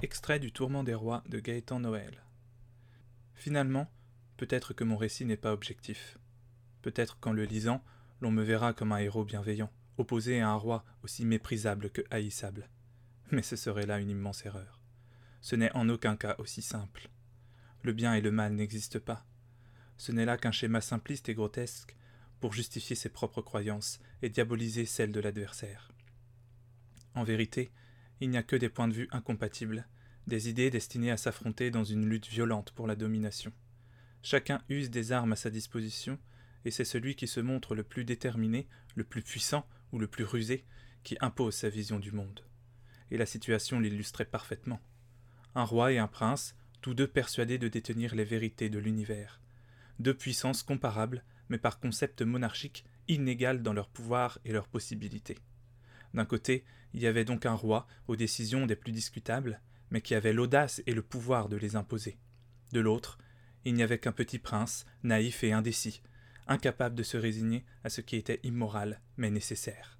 Extrait du Tourment des rois de Gaëtan Noël. Finalement, peut-être que mon récit n'est pas objectif. Peut-être qu'en le lisant, l'on me verra comme un héros bienveillant, opposé à un roi aussi méprisable que haïssable. Mais ce serait là une immense erreur. Ce n'est en aucun cas aussi simple. Le bien et le mal n'existent pas. Ce n'est là qu'un schéma simpliste et grotesque pour justifier ses propres croyances et diaboliser celles de l'adversaire. En vérité, il n'y a que des points de vue incompatibles, des idées destinées à s'affronter dans une lutte violente pour la domination. Chacun use des armes à sa disposition, et c'est celui qui se montre le plus déterminé, le plus puissant ou le plus rusé qui impose sa vision du monde. Et la situation l'illustrait parfaitement. Un roi et un prince, tous deux persuadés de détenir les vérités de l'univers. Deux puissances comparables, mais par concept monarchique inégales dans leur pouvoir et leurs possibilités. D'un côté, il y avait donc un roi aux décisions des plus discutables, mais qui avait l'audace et le pouvoir de les imposer. De l'autre, il n'y avait qu'un petit prince, naïf et indécis, incapable de se résigner à ce qui était immoral, mais nécessaire.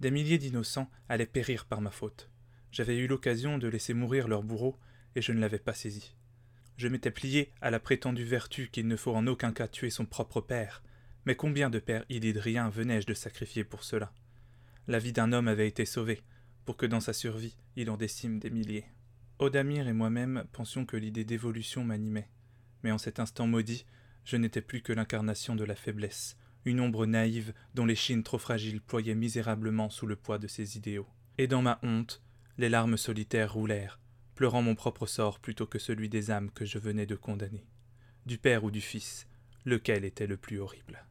Des milliers d'innocents allaient périr par ma faute. J'avais eu l'occasion de laisser mourir leur bourreau, et je ne l'avais pas saisi. Je m'étais plié à la prétendue vertu qu'il ne faut en aucun cas tuer son propre père, mais combien de pères illydriens venais-je de sacrifier pour cela? La vie d'un homme avait été sauvée, pour que dans sa survie il en décime des milliers. Odamir et moi-même pensions que l'idée d'évolution m'animait, mais en cet instant maudit, je n'étais plus que l'incarnation de la faiblesse, une ombre naïve dont les chines trop fragiles ployaient misérablement sous le poids de ses idéaux. Et dans ma honte, les larmes solitaires roulèrent, pleurant mon propre sort plutôt que celui des âmes que je venais de condamner. Du père ou du fils, lequel était le plus horrible?